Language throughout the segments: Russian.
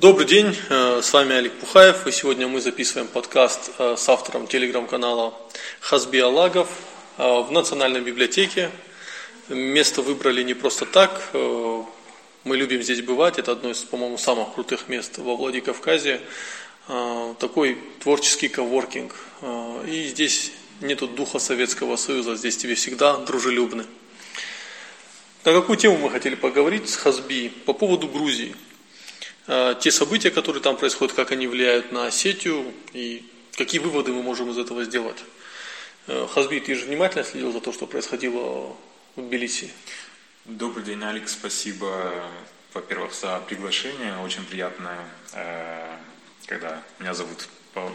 Добрый день, э, с вами Олег Пухаев, и сегодня мы записываем подкаст э, с автором телеграм-канала Хазби Алагов э, в Национальной библиотеке. Место выбрали не просто так, мы любим здесь бывать, это одно из, по-моему, самых крутых мест во Владикавказе. Такой творческий коворкинг, и здесь нету духа Советского Союза, здесь тебе всегда дружелюбны. На какую тему мы хотели поговорить с Хазби? По поводу Грузии – те события, которые там происходят, как они влияют на Осетию и какие выводы мы можем из этого сделать. Э, Хазби, ты же внимательно следил за то, что происходило в Тбилиси? Добрый день, Алекс. Спасибо, во-первых, за приглашение. Очень приятно, э, когда меня зовут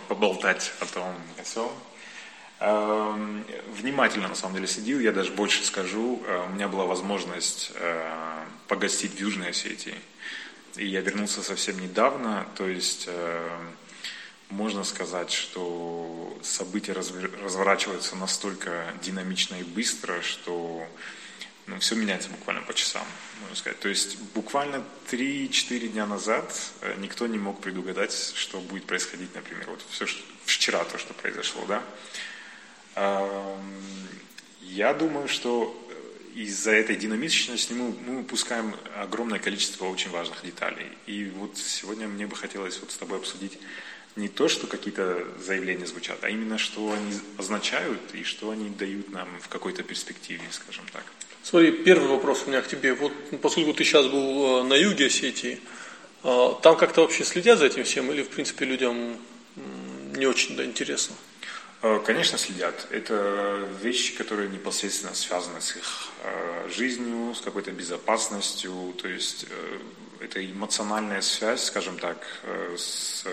поболтать о том о всем. Внимательно, на самом деле, следил. Я даже больше скажу. У меня была возможность погостить в Южной Осетии и я вернулся совсем недавно, то есть э, можно сказать, что события разворачиваются настолько динамично и быстро, что ну, все меняется буквально по часам, можно сказать. То есть буквально 3-4 дня назад э, никто не мог предугадать, что будет происходить, например, вот все вчера то, что произошло, да. Я думаю, что из-за этой динамичности мы, мы упускаем огромное количество очень важных деталей. И вот сегодня мне бы хотелось вот с тобой обсудить не то, что какие-то заявления звучат, а именно, что они означают и что они дают нам в какой-то перспективе, скажем так. Смотри, первый вопрос у меня к тебе. Вот поскольку ты сейчас был э, на юге Осетии, э, там как-то вообще следят за этим всем или, в принципе, людям не очень да, интересно? Э, конечно, следят. Это вещи, которые непосредственно связаны с их э, жизнью, с какой-то безопасностью. То есть э, это эмоциональная связь, скажем так, с,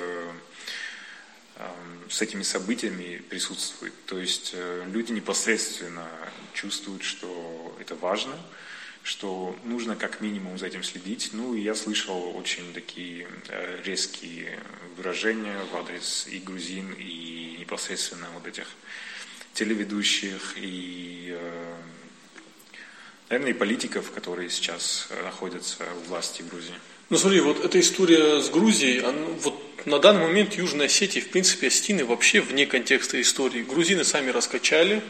с этими событиями присутствует. То есть люди непосредственно чувствуют, что это важно, что нужно как минимум за этим следить. Ну, и я слышал очень такие э, резкие выражения в адрес и грузин, и непосредственно вот этих телеведущих, и, э, наверное, и политиков, которые сейчас э, находятся у власти Грузии. Ну смотри, вот эта история с Грузией, она, вот на данный момент Южной Осетии, в принципе, Остины вообще вне контекста истории. Грузины сами раскачали,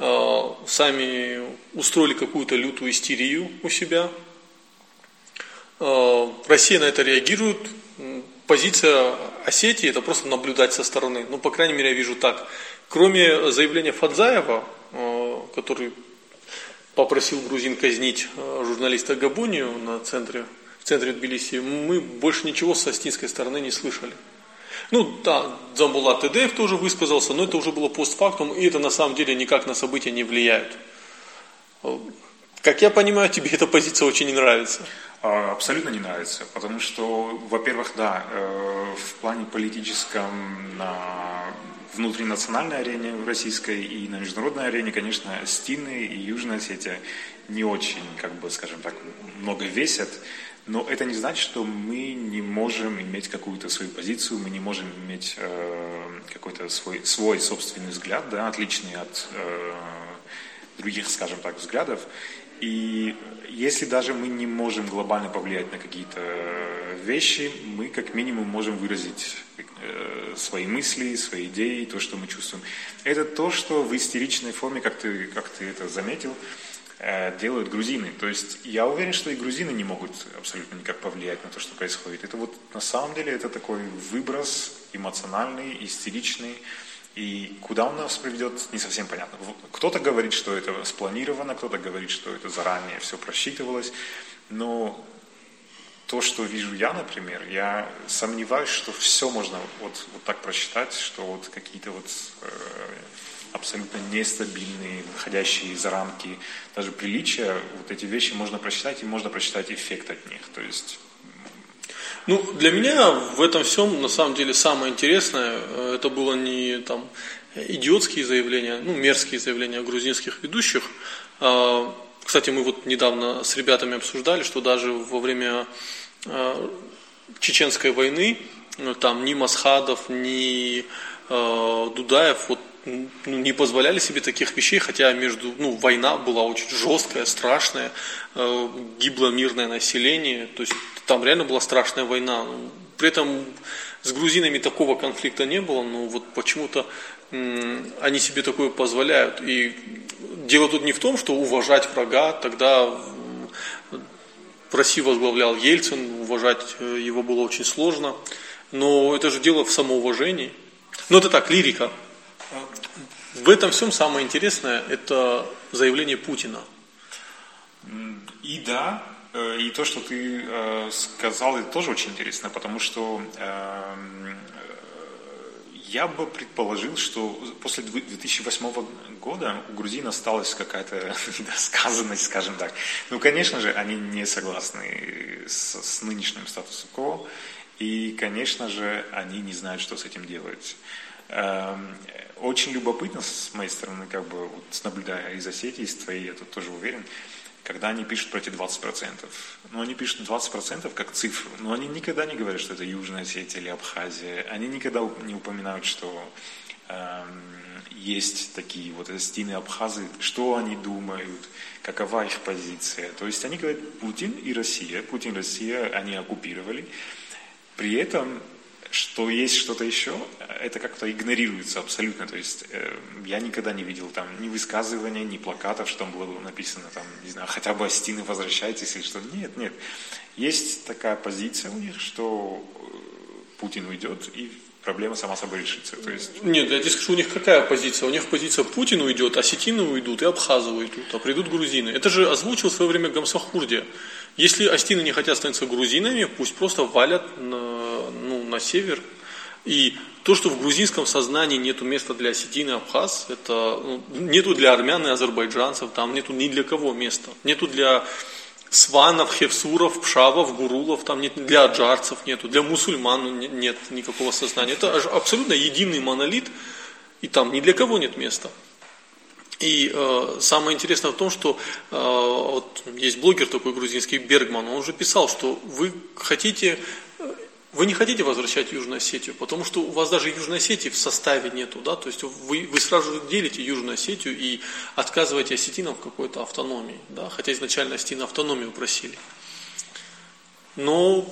сами устроили какую-то лютую истерию у себя. Э, Россия на это реагирует. Позиция Осетии это просто наблюдать со стороны. Ну, по крайней мере, я вижу так. Кроме заявления Фадзаева, э, который попросил грузин казнить журналиста Габонию на центре, в центре Тбилиси, мы больше ничего с астинской стороны не слышали. Ну да, Дзамбулат Тедеев тоже высказался, но это уже было постфактум, и это на самом деле никак на события не влияет. Как я понимаю, тебе эта позиция очень не нравится. А, абсолютно не нравится, потому что, во-первых, да, э, в плане политическом на внутринациональной арене российской и на международной арене, конечно, Стины и Южная Осетия не очень, как бы, скажем так, много весят. Но это не значит, что мы не можем иметь какую-то свою позицию, мы не можем иметь э, какой-то свой, свой собственный взгляд, да, отличный от э, других, скажем так, взглядов. И если даже мы не можем глобально повлиять на какие-то вещи, мы как минимум можем выразить э, свои мысли, свои идеи, то, что мы чувствуем. Это то, что в истеричной форме, как ты, как ты это заметил, Э, делают грузины. То есть я уверен, что и грузины не могут абсолютно никак повлиять на то, что происходит. Это вот на самом деле это такой выброс эмоциональный, истеричный. И куда он нас приведет, не совсем понятно. Кто-то говорит, что это спланировано, кто-то говорит, что это заранее все просчитывалось. Но то, что вижу я, например, я сомневаюсь, что все можно вот, вот так просчитать, что вот какие-то вот э, абсолютно нестабильные, выходящие за рамки даже приличия, вот эти вещи можно прочитать, и можно прочитать эффект от них. То есть ну, для меня в этом всем, на самом деле, самое интересное, э, это было не там идиотские заявления, ну, мерзкие заявления грузинских ведущих. А, кстати, мы вот недавно с ребятами обсуждали, что даже во время э, чеченской войны, ну, там ни Масхадов, ни э, Дудаев вот ну, не позволяли себе таких вещей, хотя между, ну, война была очень жесткая, страшная, э, гибло мирное население, то есть там реально была страшная война. При этом с грузинами такого конфликта не было, но вот почему-то они себе такое позволяют. И дело тут не в том, что уважать врага, тогда в России возглавлял Ельцин, уважать э, его было очень сложно, но это же дело в самоуважении. Но это так, лирика. В этом всем самое интересное – это заявление Путина. И да, э, и то, что ты э, сказал, это тоже очень интересно, потому что эм, я бы предположил, что после 2008 года у грузин осталась какая-то недосказанность, скажем так. Ну, конечно же, они не согласны с, с нынешним статусом КО, и, конечно же, они не знают, что с этим делать. Эм, очень любопытно с моей стороны, как бы, вот, наблюдая из Осетии, из твоей, я тут тоже уверен, когда они пишут про эти 20%. Но они пишут 20% как цифру, но они никогда не говорят, что это Южная Осетия или Абхазия. Они никогда не упоминают, что э, есть такие вот стены Абхазы, что они думают, какова их позиция. То есть они говорят, Путин и Россия, Путин и Россия, они оккупировали. При этом что есть что-то еще, это как-то игнорируется абсолютно. То есть э, я никогда не видел там ни высказывания, ни плакатов, что там было написано, там, не знаю, хотя бы Астины возвращайтесь или что. Нет, нет. Есть такая позиция у них, что э, Путин уйдет и проблема сама собой решится. То есть... Нет, я тебе скажу, у них какая позиция? У них позиция Путин уйдет, осетины уйдут и абхазы уйдут, а придут грузины. Это же озвучил в свое время Гамсахурдия. Если астины не хотят становиться грузинами, пусть просто валят на, ну, на север. И то, что в грузинском сознании нету места для осетин и абхаз, это ну, нету для армян и азербайджанцев, там нету ни для кого места. Нету для сванов, хевсуров, пшавов, гурулов, там нет, для аджарцев нету, для мусульман нет никакого сознания. Это абсолютно единый монолит, и там ни для кого нет места. И э, самое интересное в том, что э, вот есть блогер такой грузинский Бергман, он уже писал, что вы хотите, э, вы не хотите возвращать Южную Осетию, потому что у вас даже Южной Осетии в составе нету, да, то есть вы, вы сразу же делите Южную Осетию и отказываете осетинам в какой-то автономии, да, хотя изначально осетины автономию просили. Но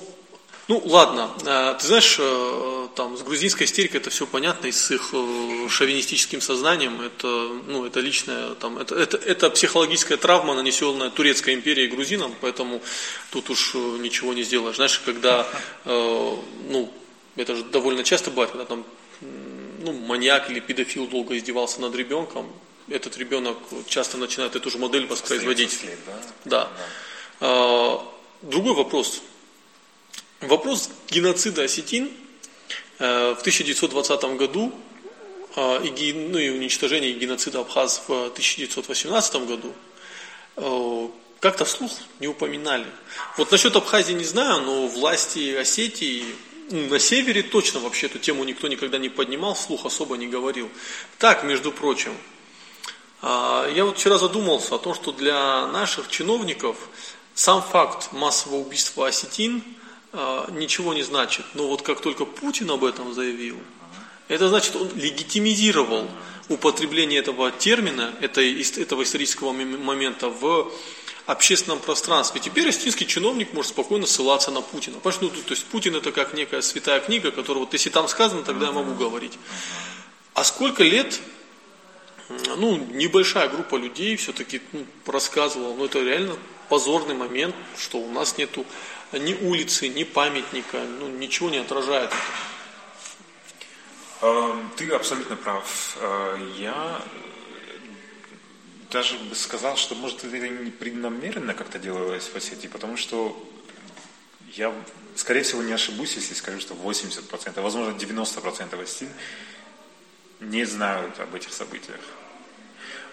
ну, ладно, э, ты знаешь, э, там с грузинской истерикой это все понятно, и с их э, шовинистическим сознанием, это, ну, это личная, там, это, это, это психологическая травма, нанесенная Турецкой империей грузинам, поэтому тут уж ничего не сделаешь. Знаешь, когда, ну, это же довольно часто бывает, когда там, ну, маньяк или педофил долго издевался над ребенком, этот ребенок часто начинает эту же модель воспроизводить. След, да? Да. Другой вопрос. Вопрос геноцида осетин э, в 1920 году э, и, ну, и уничтожения геноцида абхаз в 1918 году э, как-то вслух не упоминали. Вот насчет Абхазии не знаю, но власти Осетии ну, на севере точно вообще эту тему никто никогда не поднимал, вслух особо не говорил. Так, между прочим, я вот вчера задумался о том, что для наших чиновников сам факт массового убийства осетин – ничего не значит. Но вот как только Путин об этом заявил, это значит, он легитимизировал употребление этого термина, этого исторического момента в общественном пространстве. Теперь астинский чиновник может спокойно ссылаться на Путина. Понимаешь, ну, то есть Путин это как некая святая книга, которая вот если там сказано, тогда я могу говорить. А сколько лет, ну, небольшая группа людей все-таки ну, рассказывала, ну, это реально позорный момент, что у нас нету ни улицы, ни памятника, ну, ничего не отражает. Эм, ты абсолютно прав. Э, я даже бы сказал, что может это не преднамеренно как-то делалось в Осетии, потому что я, скорее всего, не ошибусь, если скажу, что 80%, а возможно 90% осетин не знают об этих событиях.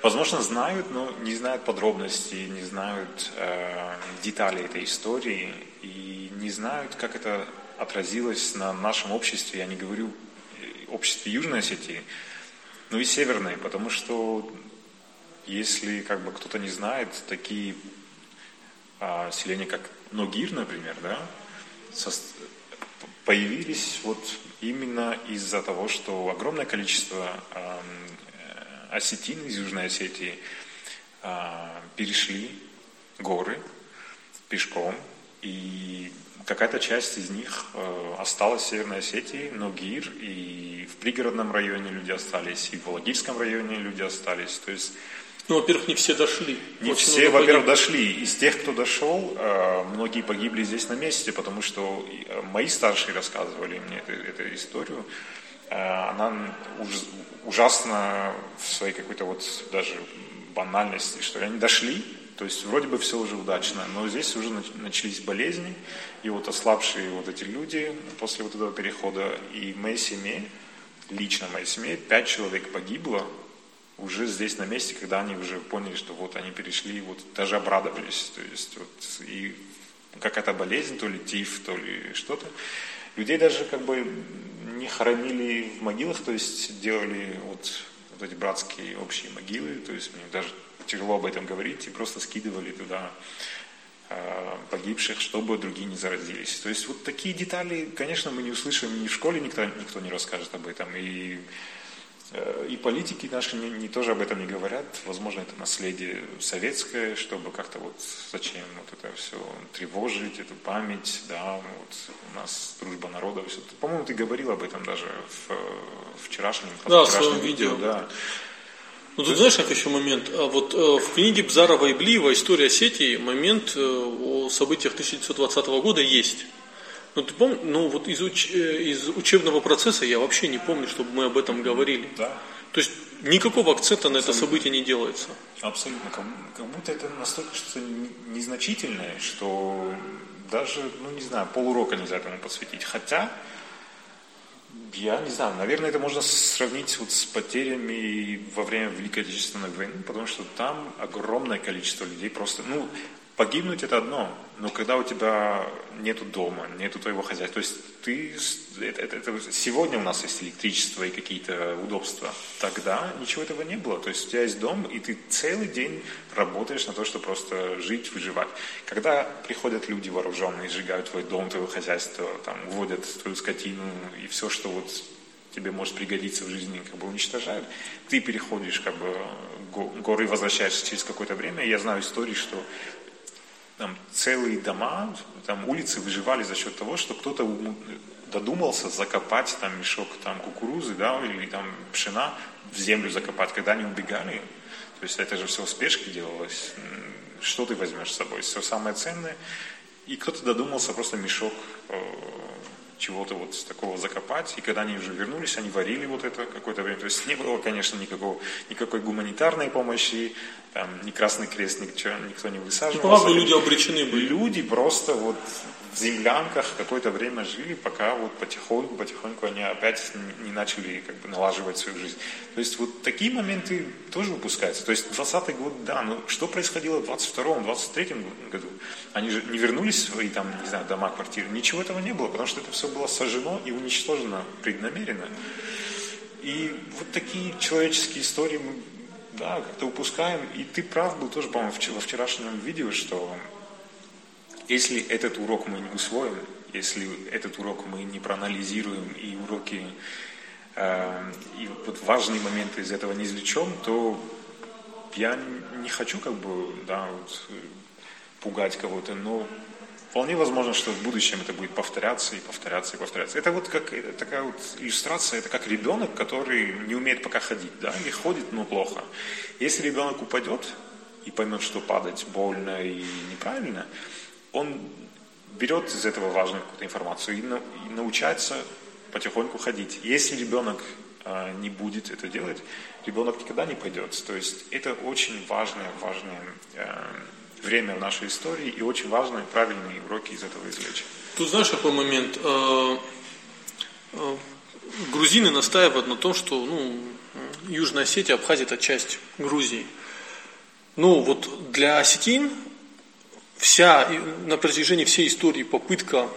Возможно, знают, но не знают подробностей, не знают э, деталей этой истории и не знают, как это отразилось на нашем обществе. Я не говорю э, обществе Южной Осетии, но и Северной, потому что если как бы кто-то не знает, такие а, селения, как Ногир, например, да, со, появились вот именно из-за того, что огромное количество а, осетины из Южной Осетии перешли горы пешком, и какая-то часть из них осталась в Северной Осетии, но ГИР, и в пригородном районе люди остались, и в Володимирском районе люди остались. То есть ну, во-первых, не все дошли. Не Очень все, во-первых, дошли. Из тех, кто дошел, э, многие погибли здесь на месте, потому что э, мои старшие рассказывали мне эту, эту историю. Э, она ужасно в своей какой-то вот даже банальности, что ли. Они дошли, то есть вроде бы все уже удачно, но здесь уже начались болезни, и вот ослабшие вот эти люди после вот этого перехода, и моей семье, лично моей семье, пять человек погибло, уже здесь на месте, когда они уже поняли, что вот они перешли, вот даже обрадовались, то есть вот и какая-то болезнь, то ли тиф, то ли что-то. Людей даже как бы не хоронили в могилах, то есть делали вот, вот эти братские общие могилы, то есть мне даже тяжело об этом говорить, и просто скидывали туда э, погибших, чтобы другие не заразились. То есть вот такие детали, конечно, мы не услышим, ни в школе никто, никто не расскажет об этом, и Э, и политики наши не, не тоже об этом не говорят. Возможно, это наследие советское, чтобы как-то вот зачем вот это все тревожить, эту память, да, вот у нас дружба народа, все. По-моему, ты говорил об этом даже в, в вчерашнем, да, в своем видео, видео да. Ну, тут знаешь, как еще момент? А вот э, в книге Бзарова и Блиева «История сети» момент э, о событиях 1920 года есть. Ну, ты помнишь, ну вот из, уч, э, из учебного процесса я вообще не помню, чтобы мы об этом говорили. Да. То есть никакого акцента на это событие не делается. Абсолютно. Как, как будто это настолько что-то незначительное, что даже, ну не знаю, полурока нельзя этому посвятить. Хотя, я не знаю, наверное, это можно сравнить вот с потерями во время Великой Отечественной войны, потому что там огромное количество людей просто, ну, Погибнуть это одно, но когда у тебя нету дома, нету твоего хозяйства, то есть ты, это, это, это, сегодня у нас есть электричество и какие-то удобства, тогда ничего этого не было, то есть у тебя есть дом, и ты целый день работаешь на то, чтобы просто жить, выживать. Когда приходят люди вооруженные, сжигают твой дом, твое хозяйство, там, уводят твою скотину и все, что вот тебе может пригодиться в жизни, как бы уничтожают, ты переходишь как бы горы, возвращаешься через какое-то время. Я знаю истории, что там целые дома, там улицы выживали за счет того, что кто-то додумался закопать там мешок там кукурузы, да, или там пшена в землю закопать, когда они убегали. То есть это же все в спешке делалось. Что ты возьмешь с собой? Все самое ценное. И кто-то додумался просто мешок э, чего-то вот такого закопать. И когда они уже вернулись, они варили вот это какое-то время. То есть не было, конечно, никакого, никакой гуманитарной помощи, там, ни Красный Крест, ничего, никто не высаживал. Правда, люди обречены были. Люди просто вот в землянках какое-то время жили, пока вот потихоньку, потихоньку они опять не начали как бы налаживать свою жизнь. То есть вот такие моменты тоже выпускаются. То есть 20-й год, да, но что происходило в 22-м, 23-м году? Они же не вернулись в свои там, не знаю, дома, квартиры. Ничего этого не было, потому что это все было сожжено и уничтожено преднамеренно. И вот такие человеческие истории мы да, как-то упускаем. И ты прав был тоже, по-моему, во вчерашнем видео, что если этот урок мы не усвоим, если этот урок мы не проанализируем и уроки, э, и вот важные моменты из этого не извлечем, то я не хочу как бы, да, вот, пугать кого-то, но Вполне возможно, что в будущем это будет повторяться и повторяться и повторяться. Это вот как такая вот иллюстрация, это как ребенок, который не умеет пока ходить, да, или ходит, но плохо. Если ребенок упадет и поймет, что падать больно и неправильно, он берет из этого важную какую-то информацию и, на, и научается потихоньку ходить. Если ребенок э, не будет это делать, ребенок никогда не пойдет. То есть это очень важное, важное э, время в нашей истории, и очень важно и правильные уроки из этого извлечь. Тут знаешь, какой момент? Э, э, грузины настаивают на том, что ну, Южная Осетия, Абхазия – это часть Грузии. Ну, вот для осетин вся, на протяжении всей истории попытка,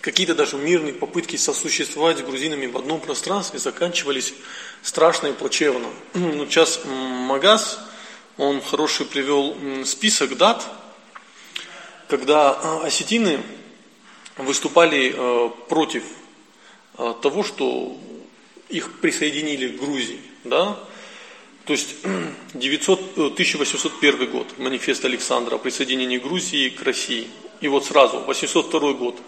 какие-то даже мирные попытки сосуществовать с грузинами в одном пространстве заканчивались страшно и плачевно. Ну, сейчас Магаз он хороший привел список дат, когда а, осетины выступали э, против э, того, что их присоединили к Грузии. Да? То есть 900, 1801 э, год, манифест Александра о присоединении Грузии к России. И вот сразу, 802 год,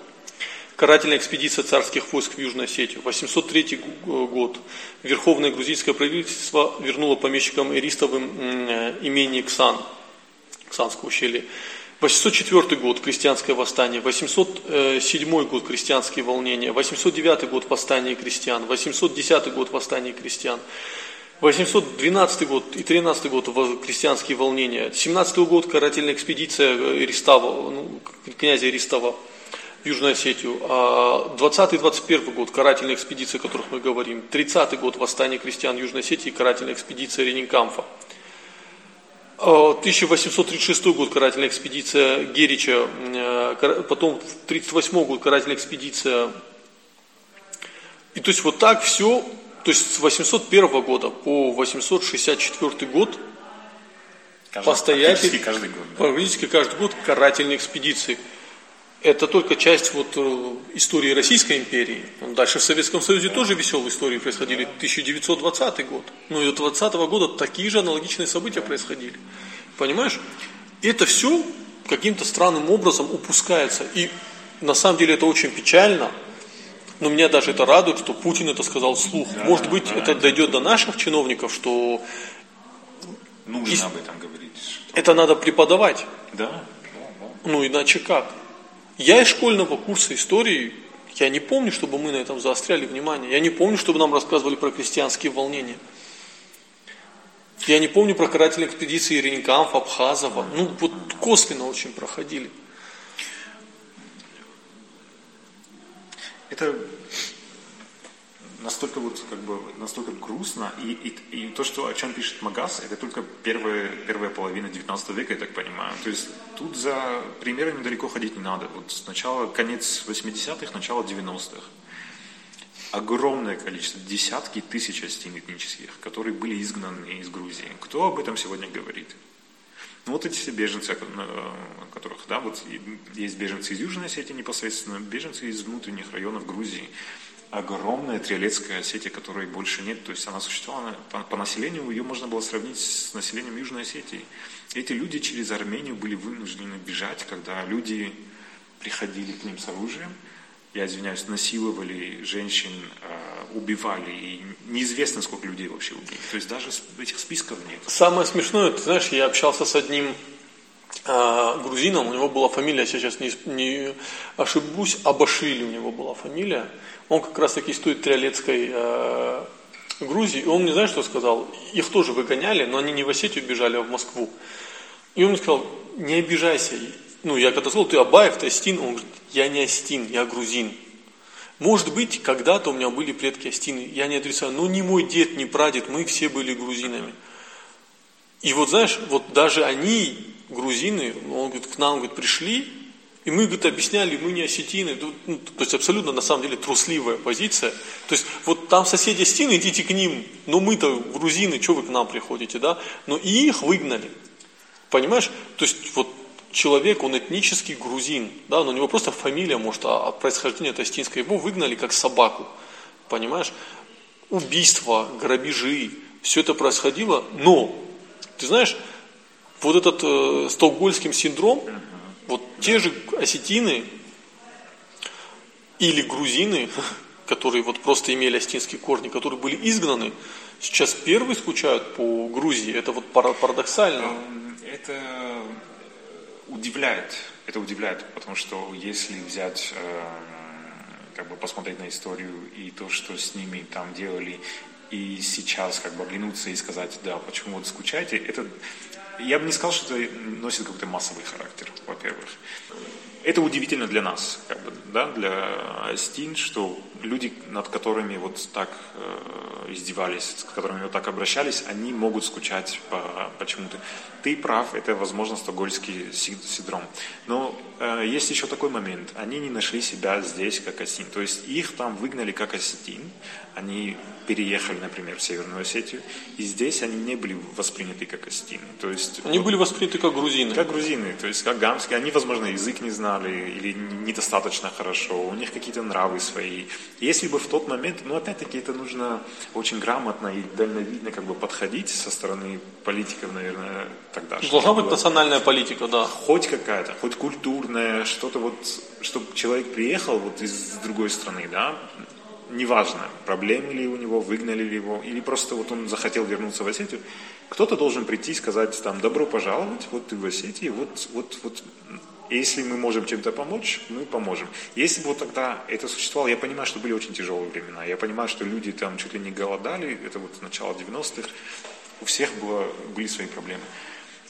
карательная экспедиция царских войск в Южной Осетию. 803 год, Верховное грузинское правительство вернуло помещикам Иристовым э, имение Ксан, Ксанское ущелье. 804 год – крестьянское восстание, 807 год – крестьянские волнения, 809 год – восстание крестьян, 810 год – восстание крестьян, 812 год и 13 год – крестьянские волнения, 17 год – карательная экспедиция э, Ристава, ну, князя Ристава в Южную Осетию, 20-21 а год – карательная экспедиция, о которых мы говорим, 30 год – восстание крестьян Южной Осетии, карательная экспедиция Ренинкамфа – 1836 год карательная экспедиция Герича, э, потом 1938 год карательная экспедиция. И то есть вот так все, то есть с 801 года по 864 год каждый, постоянно, практически каждый год, да. практически каждый год карательные экспедиции. Это только часть вот э, истории Российской империи. Дальше в Советском Союзе тоже веселые истории происходили. 1920 год. Ну и до 20 года такие же аналогичные события происходили. Понимаешь? Это все каким-то странным образом упускается. И на самом деле это очень печально. Но меня даже это радует, что Путин это сказал вслух. Да, Может быть, да, это да. дойдет до наших чиновников, что... Нужно и... об этом говорить. Что... Это надо преподавать. Да. да, да. Ну иначе как? Я из школьного курса истории, я не помню, чтобы мы на этом заостряли внимание. Я не помню, чтобы нам рассказывали про крестьянские волнения. Я не помню про карательные экспедиции Ренкамф, Абхазова. Ну, вот косвенно очень проходили. Это настолько вот как бы настолько грустно и, и, и то, что о чем пишет Магас, это только первая первая половина 19 века, я так понимаю. То есть тут за примерами далеко ходить не надо. Вот сначала конец 80-х, начало 90-х. Огромное количество, десятки тысяч остин этнических, которые были изгнаны из Грузии. Кто об этом сегодня говорит? Ну вот эти все беженцы, которых, да, вот есть беженцы из Южной Осетии непосредственно, беженцы из внутренних районов Грузии огромная Триолетская Осетия, которой больше нет. То есть она существовала по, по населению, ее можно было сравнить с населением Южной Осетии. Эти люди через Армению были вынуждены бежать, когда люди приходили к ним с оружием, я извиняюсь, насиловали женщин, а, убивали, и неизвестно, сколько людей вообще убили. То есть даже этих списков нет. Самое смешное, ты знаешь, я общался с одним э, грузином, у него была фамилия, сейчас не, не ошибусь, Абашвили у него была фамилия, он как раз таки стоит Триолетской э, Грузии, и он мне, знаешь, что сказал? Их тоже выгоняли, но они не в Осетию бежали, а в Москву. И он мне сказал, не обижайся. Ну, я когда сказал, ты Абаев, ты Астин, он говорит, я не Астин, я грузин. Может быть, когда-то у меня были предки Астины, я не отрицаю, но ни мой дед, ни прадед, мы все были грузинами. И вот знаешь, вот даже они, грузины, он говорит, к нам говорит, пришли, и мы, говорит, объясняли, мы не осетины. Ну, то есть абсолютно, на самом деле, трусливая позиция. То есть вот там соседи осетины, идите к ним. Но мы-то грузины, что вы к нам приходите, да? Но и их выгнали. Понимаешь? То есть вот человек, он этнический грузин, да, но у него просто фамилия, может, а, а происхождение это осетинское. Его выгнали как собаку. Понимаешь? Убийства, грабежи, все это происходило, но, ты знаешь, вот этот э, стокгольмский синдром, вот те же осетины или грузины, которые вот просто имели осетинские корни, которые были изгнаны, сейчас первые скучают по Грузии. Это вот парадоксально. Эм, это удивляет. Это удивляет, потому что если взять, эм, как бы посмотреть на историю и то, что с ними там делали, и сейчас как бы оглянуться и сказать, да, почему вот скучаете, это я бы не сказал, что это носит какой-то массовый характер, во-первых. Это удивительно для нас, как бы, да, для Стин, что люди, над которыми вот так э, издевались, с которыми вот так обращались, они могут скучать по, почему-то. Ты прав, это, возможно, стокгольмский синдром. Но есть еще такой момент. Они не нашли себя здесь как осетин. То есть их там выгнали как осетин. Они переехали, например, в Северную Осетию. И здесь они не были восприняты как осетины. То есть, они были восприняты как грузины. Как грузины, то есть как гамские. Они, возможно, язык не знали или недостаточно хорошо. У них какие-то нравы свои. Если бы в тот момент, ну опять-таки это нужно очень грамотно и дальновидно как бы подходить со стороны политиков, наверное, тогда. Должна быть национальная политика, да. Хоть какая-то, хоть культурная, что-то вот, чтобы человек приехал вот из другой страны, да, неважно, проблемы ли у него, выгнали ли его, или просто вот он захотел вернуться в Осетию, кто-то должен прийти и сказать там, добро пожаловать, вот ты в Осетии, вот, вот, вот, если мы можем чем-то помочь, мы поможем. Если бы вот тогда это существовало, я понимаю, что были очень тяжелые времена, я понимаю, что люди там чуть ли не голодали, это вот начало 90-х, у всех было, были свои проблемы.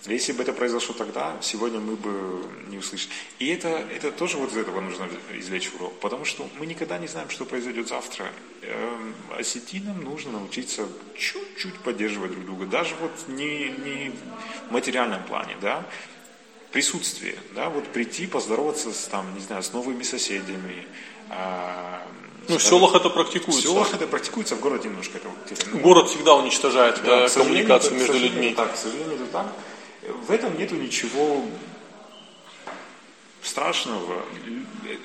Если бы это произошло тогда, сегодня мы бы не услышали. И это, это тоже вот из этого нужно извлечь урок, потому что мы никогда не знаем, что произойдет завтра. Эм, осетинам нужно научиться чуть-чуть поддерживать друг друга, даже вот не, не в материальном плане, да, присутствие, да, вот прийти, поздороваться с, там, не знаю, с новыми соседями, а, ну, в селах это практикуется. В селах это практикуется, в городе немножко это вот, Город всегда уничтожает да, э, коммуникацию между людьми. Так, к сожалению, это так. В этом нету ничего страшного.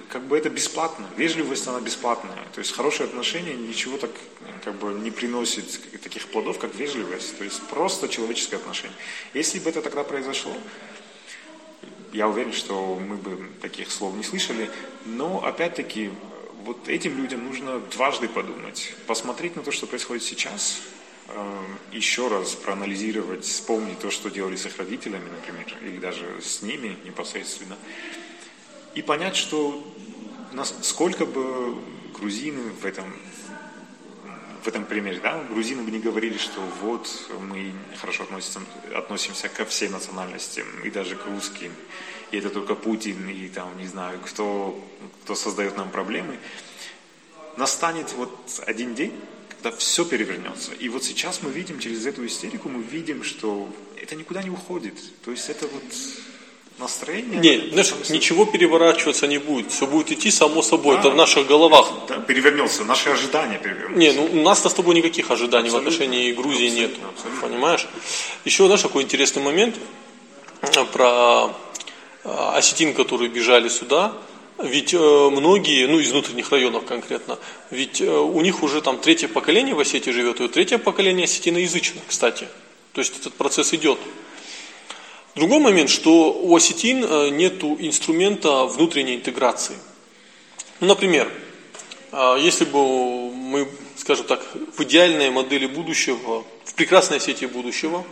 Как бы это бесплатно. Вежливость, она бесплатная. То есть хорошие отношения ничего так как бы не приносит таких плодов, как вежливость. То есть просто человеческое отношение. Если бы это тогда произошло, я уверен, что мы бы таких слов не слышали. Но опять-таки вот этим людям нужно дважды подумать. Посмотреть на то, что происходит сейчас – Эм, еще раз проанализировать, вспомнить то, что делали с их родителями, например, или даже с ними непосредственно, и понять, что сколько бы грузины в этом, в этом примере, да, грузины бы не говорили, что вот мы хорошо относимся, относимся ко всем национальностям, и даже к русским, и это только Путин, и там, не знаю, кто, кто создает нам проблемы, настанет вот один день, когда все перевернется. И вот сейчас мы видим, через эту истерику, мы видим, что это никуда не уходит. То есть это вот настроение. Нет, знаешь, ничего переворачиваться не будет. Все будет идти само собой. Да, это в наших головах. Да, перевернется. Наши ожидания перевернутся. Не, ну у нас-то с тобой никаких ожиданий абсолютно. в отношении Грузии нет. Понимаешь? Еще, знаешь, такой интересный момент э, про э, осетин, которые бежали сюда. Ведь э, многие, ну из внутренних районов конкретно, ведь у них уже там третье поколение в Осетии живет, и третье поколение осетиноязычно, кстати. То есть этот процесс идет. Другой момент, что у осетин э, нет инструмента внутренней интеграции. Ну, например, если бы мы, скажем так, в идеальной модели будущего, в прекрасной Осетии будущего,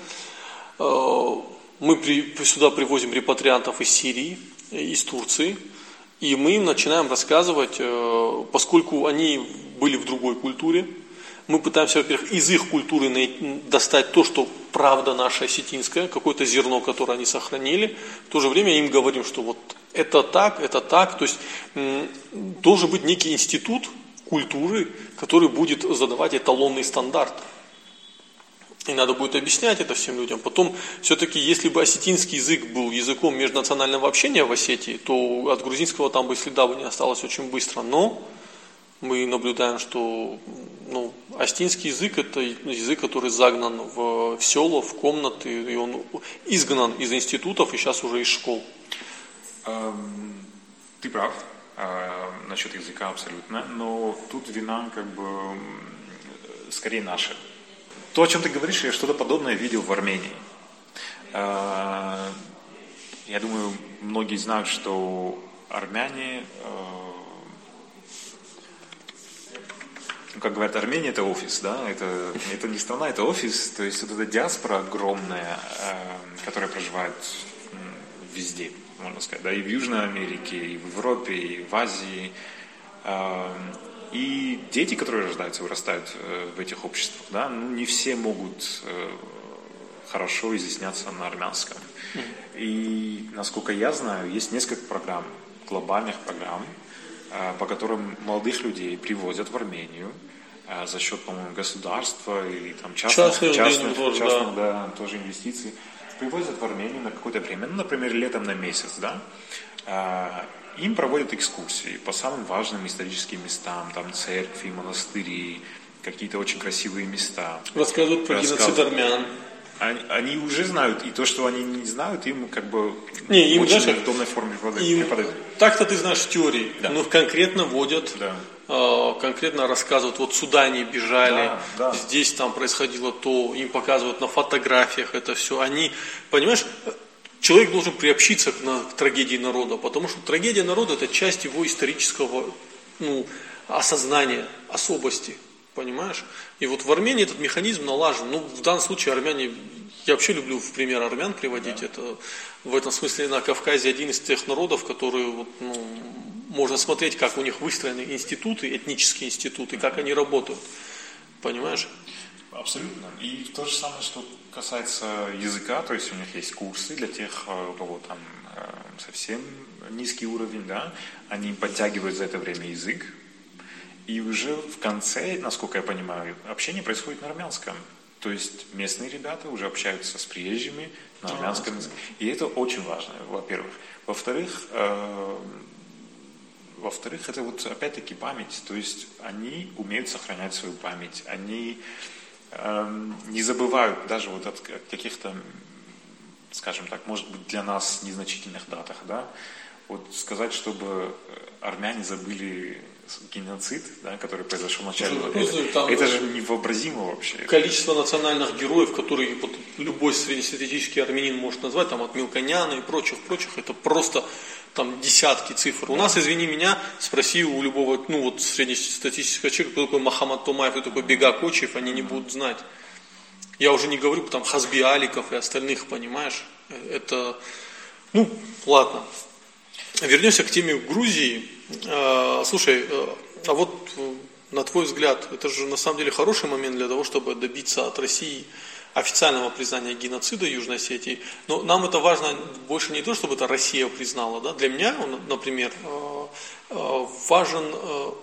мы сюда привозим репатриантов из Сирии, из Турции – и мы им начинаем рассказывать, э, поскольку они были в другой культуре, мы пытаемся, во-первых, из их культуры достать то, что правда наша осетинская, какое-то зерно, которое они сохранили. В то же время им говорим, что вот это так, это так. То есть должен быть некий институт культуры, который будет задавать эталонный стандарт. И надо будет объяснять это всем людям. Потом, все-таки, если бы осетинский язык был языком межнационального общения в Осетии, то от грузинского там бы следа бы не осталось очень быстро. Но мы наблюдаем, что ну, осетинский язык – это язык, который загнан в, в села, в комнаты, и он изгнан из институтов и сейчас уже из школ. Эм, ты прав э, насчет языка абсолютно, но тут вина как бы скорее наша. То, о чем ты говоришь, я что-то подобное видел в Армении. А, я думаю, многие знают, что армяне, а, ну, как говорят, Армения это офис, да, это, это не страна, это офис, то есть вот эта диаспора огромная, а, которая проживает везде, можно сказать, да, и в Южной Америке, и в Европе, и в Азии, и дети, которые рождаются, вырастают э, в этих обществах, да, ну, не все могут э, хорошо изъясняться на армянском. И, насколько я знаю, есть несколько программ, глобальных программ, по которым молодых людей привозят в Армению за счет, по-моему, государства или там частных, частных, частных, тоже, частных да. да, тоже инвестиций. Привозят в Армению на какое-то время, ну, например, летом на месяц, да, А, им проводят экскурсии по самым важным историческим местам, там церкви, монастыри, какие-то очень красивые места. Рассказывают про геноцид армян. Они, они уже знают, и то, что они не знают, им как бы не, им очень даже, в удобной форме им, Так-то ты знаешь теории, да. но конкретно вводят, да. э, конкретно рассказывают, вот сюда они бежали, да, да. здесь там происходило то, им показывают на фотографиях это все. Они, понимаешь, человек должен приобщиться к, на, к трагедии народа, потому что трагедия народа это часть его исторического ну, осознания, особости. Понимаешь? И вот в Армении этот механизм налажен. Ну, в данном случае армяне, я вообще люблю в пример армян приводить. Да. Это в этом смысле на Кавказе один из тех народов, которые вот, ну, можно смотреть, как у них выстроены институты, этнические институты, как они работают. Понимаешь? Абсолютно. И то же самое, что касается языка, то есть у них есть курсы для тех, э, у кого там э, совсем низкий уровень, да, они подтягивают за это время язык, и уже в конце, насколько я понимаю, общение происходит на армянском. То есть местные ребята уже общаются с приезжими на армянском языке. И это очень важно, во-первых. Во-вторых, э, во-вторых, это вот опять-таки память. То есть они умеют сохранять свою память. Они э, не забывают даже вот от каких-то, скажем так, может быть для нас незначительных датах, да. Вот сказать, чтобы армяне забыли геноцид, да, который произошел в начале. Ну, это, там, это же невообразимо вообще. Количество национальных героев, которые вот, любой среднестатистический армянин может назвать, там от Милконяна и прочих, прочих, это просто там десятки цифр. У нас, извини меня, спроси у любого, ну вот среднестатистического человека, кто такой Махамад Томаев, кто такой Бега Кочев, они не будут знать. Я уже не говорю там Хазби Аликов и остальных, понимаешь? Это, ну, ладно. Вернемся к теме Грузии. А, слушай, э, а вот на твой взгляд, это же на самом деле хороший момент для того, чтобы добиться от России официального признания геноцида Южной Осетии. Но нам это важно больше не то, чтобы это Россия признала. Да? Для меня, например, э, важен,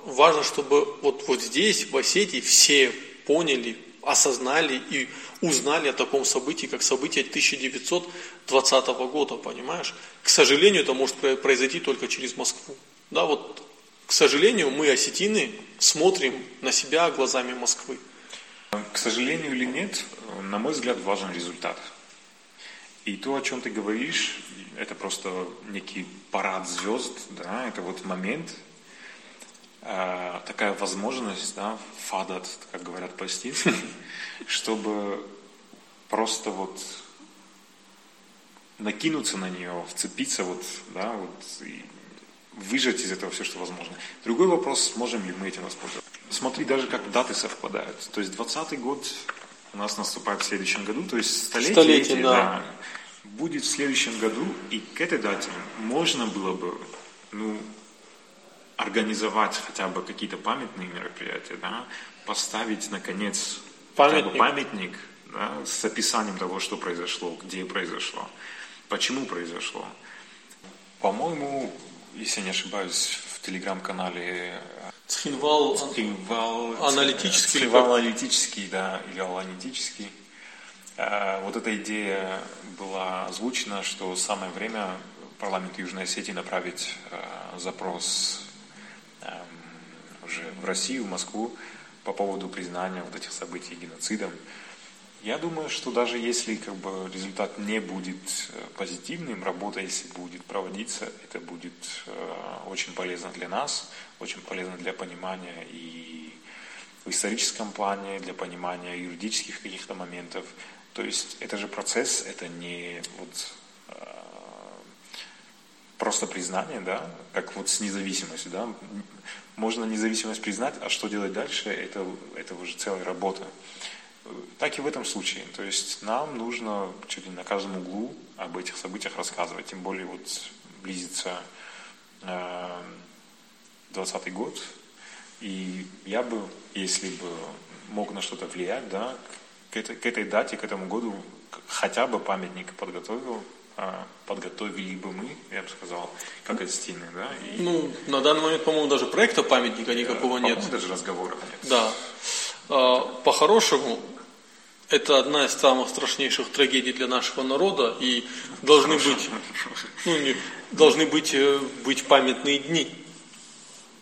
важно, чтобы вот, вот здесь, в Осетии, все поняли, осознали и узнали о таком событии, как событие 1920 года, понимаешь? К сожалению, это может произойти только через Москву. Да, вот, к сожалению, мы, осетины, смотрим на себя глазами Москвы. К сожалению или нет, на мой взгляд, важен результат. И то, о чем ты говоришь, это просто некий парад звезд, да, это вот момент, такая возможность, да, фадат, как говорят палестинцы, чтобы просто вот накинуться на нее, вцепиться вот, да, вот и выжать из этого все, что возможно. Другой вопрос, сможем ли мы этим воспользоваться. Смотри, даже как даты совпадают. То есть 20 год у нас наступает в следующем году, то есть столетие, столетие да. да, будет в следующем году, и к этой дате можно было бы ну, организовать хотя бы какие-то памятные мероприятия, да, поставить, наконец, памятник, хотя бы памятник да, с описанием того, что произошло, где произошло, почему произошло. По-моему, если не ошибаюсь, в телеграм-канале э, Цхинвал, Цхинвал аналитический, Цхинвал аналитический, да, или аналитический. Э, вот эта идея была озвучена, что самое время парламенту Южной Осетии направить э, запрос уже в Россию, в Москву по поводу признания вот этих событий геноцидом. Я думаю, что даже если как бы, результат не будет э, позитивным, работа, если будет проводиться, это будет э, очень полезно для нас, очень полезно для понимания и в историческом плане, для понимания юридических каких-то моментов. То есть это же процесс, это не вот, просто признание, да, как вот с независимостью, да. Можно независимость признать, а что делать дальше, это, это уже целая работа так и в этом случае. То есть нам нужно чуть ли на каждом углу об этих событиях рассказывать. Тем более вот близится э, 20 год. И я бы, если бы мог на что-то влиять, да, к этой, к этой дате, к этому году хотя бы памятник подготовил, подготовили бы мы, я бы сказал, как Остины, да? И... Ну, на данный момент, по-моему, даже проекта памятника никакого да, нет. даже разговоров нет. Да. А, по-хорошему, это одна из самых страшнейших трагедий для нашего народа, и должны быть, ну, не, должны быть, э, быть памятные дни,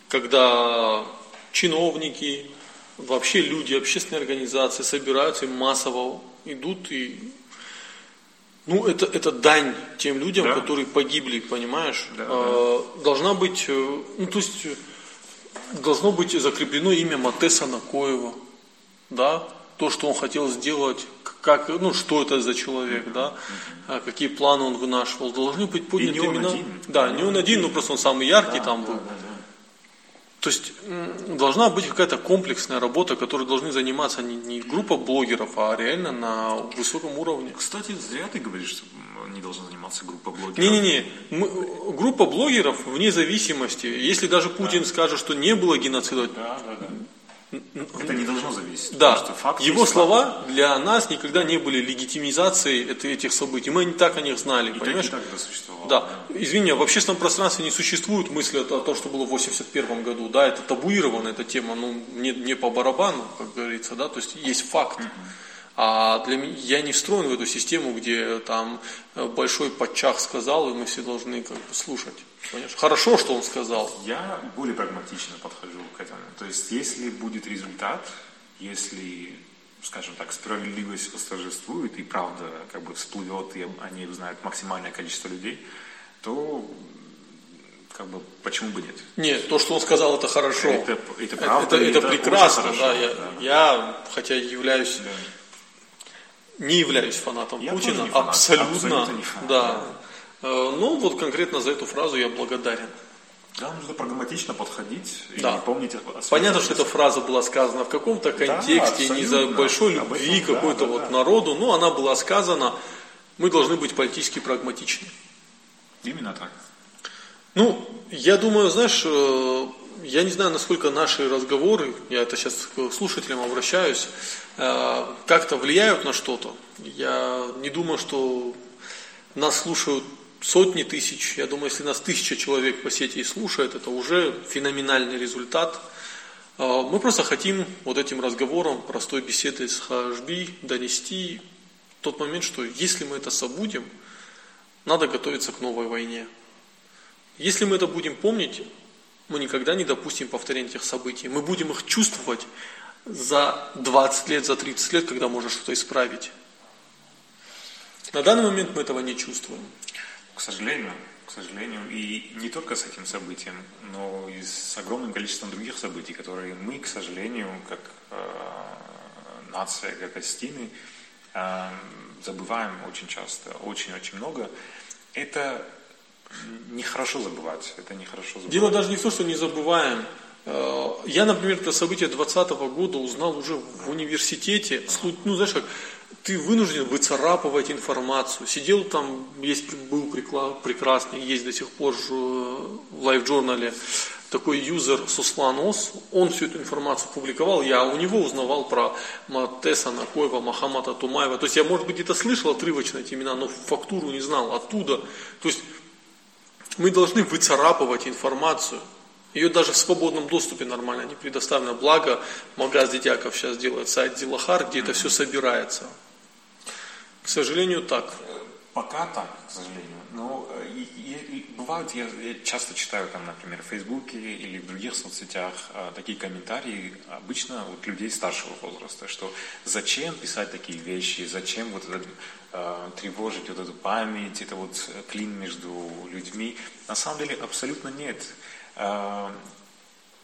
когда чиновники, вообще люди, общественные организации собираются и массово идут и ну, это, это дань тем людям, да. которые погибли, понимаешь? Да, а, да. Должна быть, э, ну, то есть, должно быть закреплено имя Матеса Накоева, да, то, что он хотел сделать, как, ну, что это за человек, да, а какие планы он вынашивал, должны быть подняты имена. Один. Да, не он один, но просто он самый яркий да, там был. Да, да, да. То есть должна быть какая-то комплексная работа, которой должны заниматься не, не группа блогеров, а реально на высоком уровне. Кстати, зря ты говоришь, что не должна заниматься группа блогеров. Не-не-не, группа блогеров вне зависимости, если даже Путин да. скажет, что не было геноцида, да, да, да. Это не должно зависеть. Да, что факт его слова факт. для нас никогда не были легитимизацией этих событий. Мы не так о них знали, И понимаешь? Так, и так существовало. Да. Извини, в общественном пространстве не существует мысли о том, что было в 81 году. Да, это табуирована эта тема, ну, не, не по барабану, как говорится, да, то есть есть факт. А для меня, я не встроен в эту систему, где там большой подчах сказал, и мы все должны как бы слушать. Понимаешь? Хорошо, что он сказал. Я более прагматично подхожу к этому. То есть, если будет результат, если, скажем так, справедливость восторжествует и правда как бы всплывет, и они узнают максимальное количество людей, то как бы почему бы нет? Нет, то, что он сказал, это хорошо. Это, это правда. Это, это, это прекрасно, хорошо, да, я, да. Я, хотя являюсь, да. Не являюсь фанатом я Путина, фанат, абсолютно, абсолютно не фанат, да. да. Э, ну, вот конкретно за эту фразу я благодарен. Да, нужно прагматично подходить да. и помнить о Понятно, что эта фраза была сказана в каком-то контексте, да, не за большой любви какой-то да, вот да. народу, но она была сказана, мы должны быть политически прагматичны. Именно так. Ну, я думаю, знаешь, э, я не знаю, насколько наши разговоры, я это сейчас к слушателям обращаюсь, э, как-то влияют на что-то. Я не думаю, что нас слушают сотни тысяч, я думаю, если нас тысяча человек по сети и слушает, это уже феноменальный результат. А, мы просто хотим вот этим разговором, простой беседой с Хашби донести тот момент, что если мы это собудем, надо готовиться к новой войне. Если мы это будем помнить, мы никогда не допустим повторения этих событий. Мы будем их чувствовать за 20 лет, за 30 лет, когда можно что-то исправить. На данный момент мы этого не чувствуем. К сожалению, к сожалению, и не только с этим событием, но и с огромным количеством других событий, которые мы, к сожалению, как э, нация, как остины, э, забываем очень часто, очень-очень много. Это нехорошо забывать, это нехорошо забывать. Дело даже не в том, что не забываем. Э, я, например, про события 2020 года узнал уже в университете. Ну, знаешь, как ты вынужден выцарапывать информацию. Сидел там, есть, был прекрасный, есть до сих пор в лайв-журнале такой юзер Сусланос, он всю эту информацию публиковал, я у него узнавал про Матеса Накоева, Махамата Тумаева, то есть я, может быть, где-то слышал отрывочно эти имена, но фактуру не знал оттуда. То есть мы должны выцарапывать информацию, ее даже в свободном доступе нормально не предоставлено. Благо, Магаз Дедяков сейчас делает сайт Дилахар, где это все собирается. К сожалению, так. Пока так, к сожалению. Но э, и, и, бывают, я, я часто читаю там, например, в Фейсбуке или в других соцсетях а, такие комментарии обычно вот людей старшего возраста, что зачем писать такие вещи, зачем вот это, а, тревожить вот эту память, это вот клин между людьми. На самом деле абсолютно нет. А,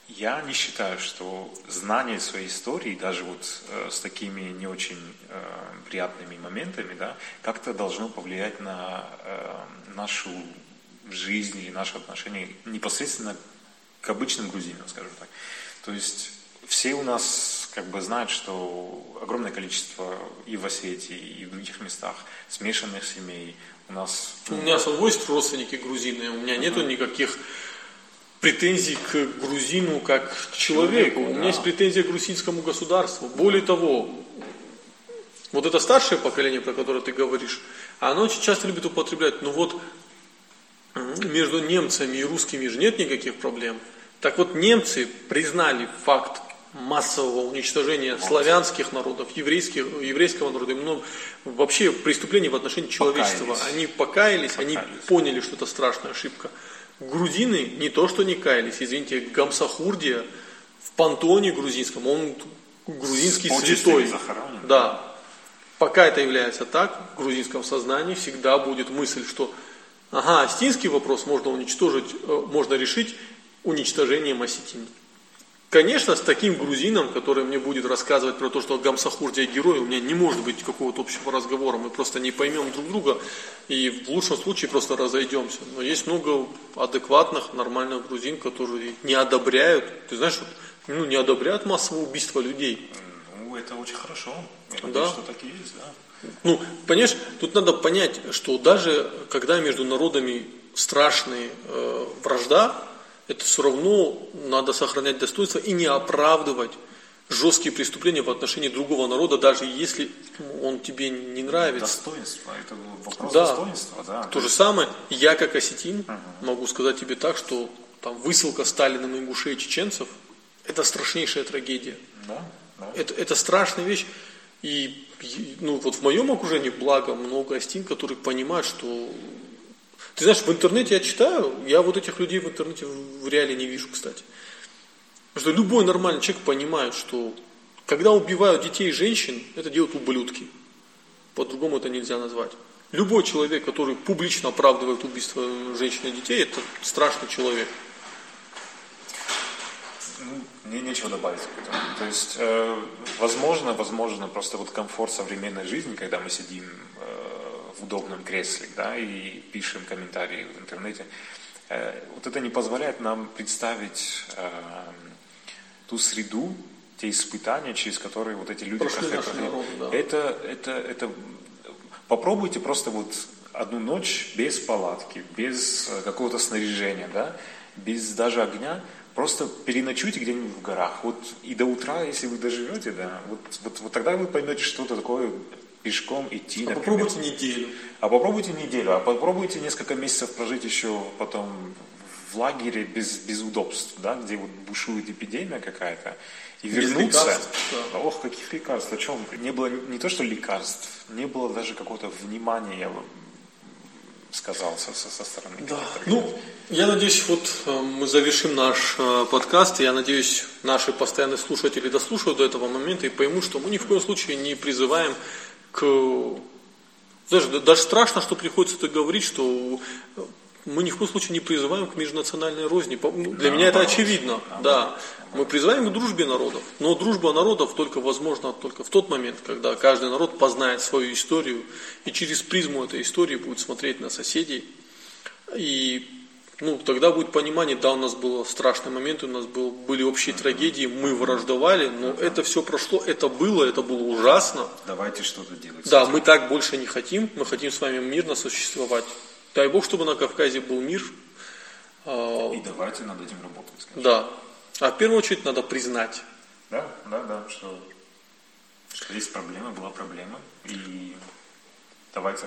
я не считаю, что знание своей истории, даже вот э, с такими не очень э, приятными моментами, да, как-то должно повлиять на э, нашу жизнь или наши отношения непосредственно к обычным грузинам, скажем так. То есть все у нас как бы знают, что огромное количество и в Осетии, и в других местах смешанных семей. У нас... У меня есть родственники грузины, у меня нету никаких претензий к грузину как к человеку. У меня есть претензия к грузинскому государству. Более того, вот это старшее поколение, про которое ты говоришь, оно очень часто любит употреблять, ну вот между немцами и русскими же нет никаких проблем. Так вот, немцы признали факт массового уничтожения славянских народов, еврейских, еврейского народа, ну, вообще преступлений в отношении человечества. Покаялись. Они покаялись, они Покаялись. поняли, что это страшная ошибка. Грузины не то, что не каялись, извините, Гамсахурдия в пантоне грузинском, он грузинский С почестями святой. Да. Пока это является так, в грузинском сознании всегда будет мысль, что ага, осетинский вопрос можно уничтожить, э, можно решить уничтожением осетин. Конечно, с таким грузином, который мне будет рассказывать про то, что Гамсахурдия герой, у меня не может быть какого-то общего разговора. Мы просто не поймем друг друга и в лучшем случае просто разойдемся. Но есть много адекватных, нормальных грузин, которые не одобряют, ты знаешь, вот, ну, не одобряют массовое убийство людей. Ну, это очень хорошо. Я Да. надеюсь, что так и есть, да. Ну, понимаешь, тут надо понять, что даже когда между народами страшная э, вражда, это все равно надо сохранять достоинство и не оправдывать жесткие преступления в отношении другого народа, даже если он тебе не нравится. Достоинство, это вопрос Да. достоинства, да. То же самое, я как осетин могу сказать тебе так, что там высылка Сталина на ингушей чеченцев – это страшнейшая трагедия. Да, да. Это, это страшная вещь. И и, ну, вот в моем окружении, благо, много остин, которые понимают, что... Ты знаешь, в интернете я читаю, я вот этих людей в интернете в реале не вижу, кстати. Потому что любой нормальный человек понимает, что когда убивают детей и женщин, это делают ублюдки. По-другому это нельзя назвать. Любой человек, который публично оправдывает убийство женщин и детей, это страшный человек. Ну, мне нечего добавить к этому. То есть, э, возможно, возможно, просто вот комфорт современной жизни, когда мы сидим э, в удобном кресле, да, и пишем комментарии в интернете, э, вот это не позволяет нам представить э, ту среду, те испытания, через которые вот эти люди Прошли проходят. наши народы, да. Это, это, это попробуйте просто вот одну ночь без палатки, без э, какого-то снаряжения, да, без даже огня, просто переночуйте где-нибудь в горах. Вот и до утра, если вы доживете, да, вот, вот, вот тогда вы поймете, что это такое пешком идти, А например. попробуйте неделю. А попробуйте неделю, а попробуйте несколько месяцев прожить еще потом в лагере без, без удобств, да, где вот бушует эпидемия какая-то, и Без вернуться. лекарств, да. Ох, каких лекарств, о чем? Не было не то, что лекарств, не было даже какого-то внимания, я бы сказал, со, со- стороны Да. Ну, я надеюсь, вот э, мы завершим наш э, подкаст. Я надеюсь, наши постоянные слушатели дослушают до этого момента и поймут, что мы ни в коем случае не призываем к... Знаешь, да- даже страшно, что приходится это говорить, что мы ни в коем случае не призываем к межнациональной розни. Ну, Для меня это очевидно. Да. Мы призываем к дружбе народов. Но дружба народов только возможна только в тот момент, когда каждый народ познает свою историю и через призму этой истории будет смотреть на соседей. И ну, тогда будет понимание, да, у нас был страшный момент, у нас был, были общие трагедии, мы враждовали, но это все прошло, это было, это было ужасно. Давайте что-то делать. Да, мы так больше не хотим, мы хотим с вами мирно существовать. Дай Бог, чтобы на Кавказе был мир. А, И давайте над этим работать. скажем. Да. А в первую очередь надо признать. Да, да, да, что, что есть проблема, была проблема, и давайте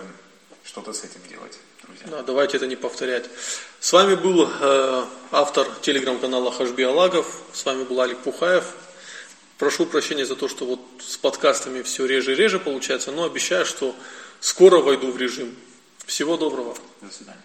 что-то с этим делать, друзья. Да, давайте это не повторять. С вами был э, автор телеграм-канала Хашби Алагов. С вами был Алик Пухаев. Прошу прощения за то, что вот с подкастами все реже и реже получается, но обещаю, что скоро войду в режим. Всего доброго. До свидания.